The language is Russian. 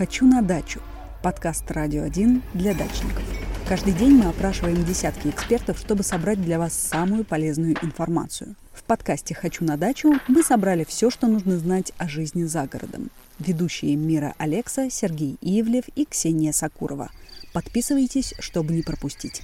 «Хочу на дачу» – подкаст «Радио 1» для дачников. Каждый день мы опрашиваем десятки экспертов, чтобы собрать для вас самую полезную информацию. В подкасте «Хочу на дачу» мы собрали все, что нужно знать о жизни за городом. Ведущие Мира Алекса, Сергей Ивлев и Ксения Сакурова. Подписывайтесь, чтобы не пропустить.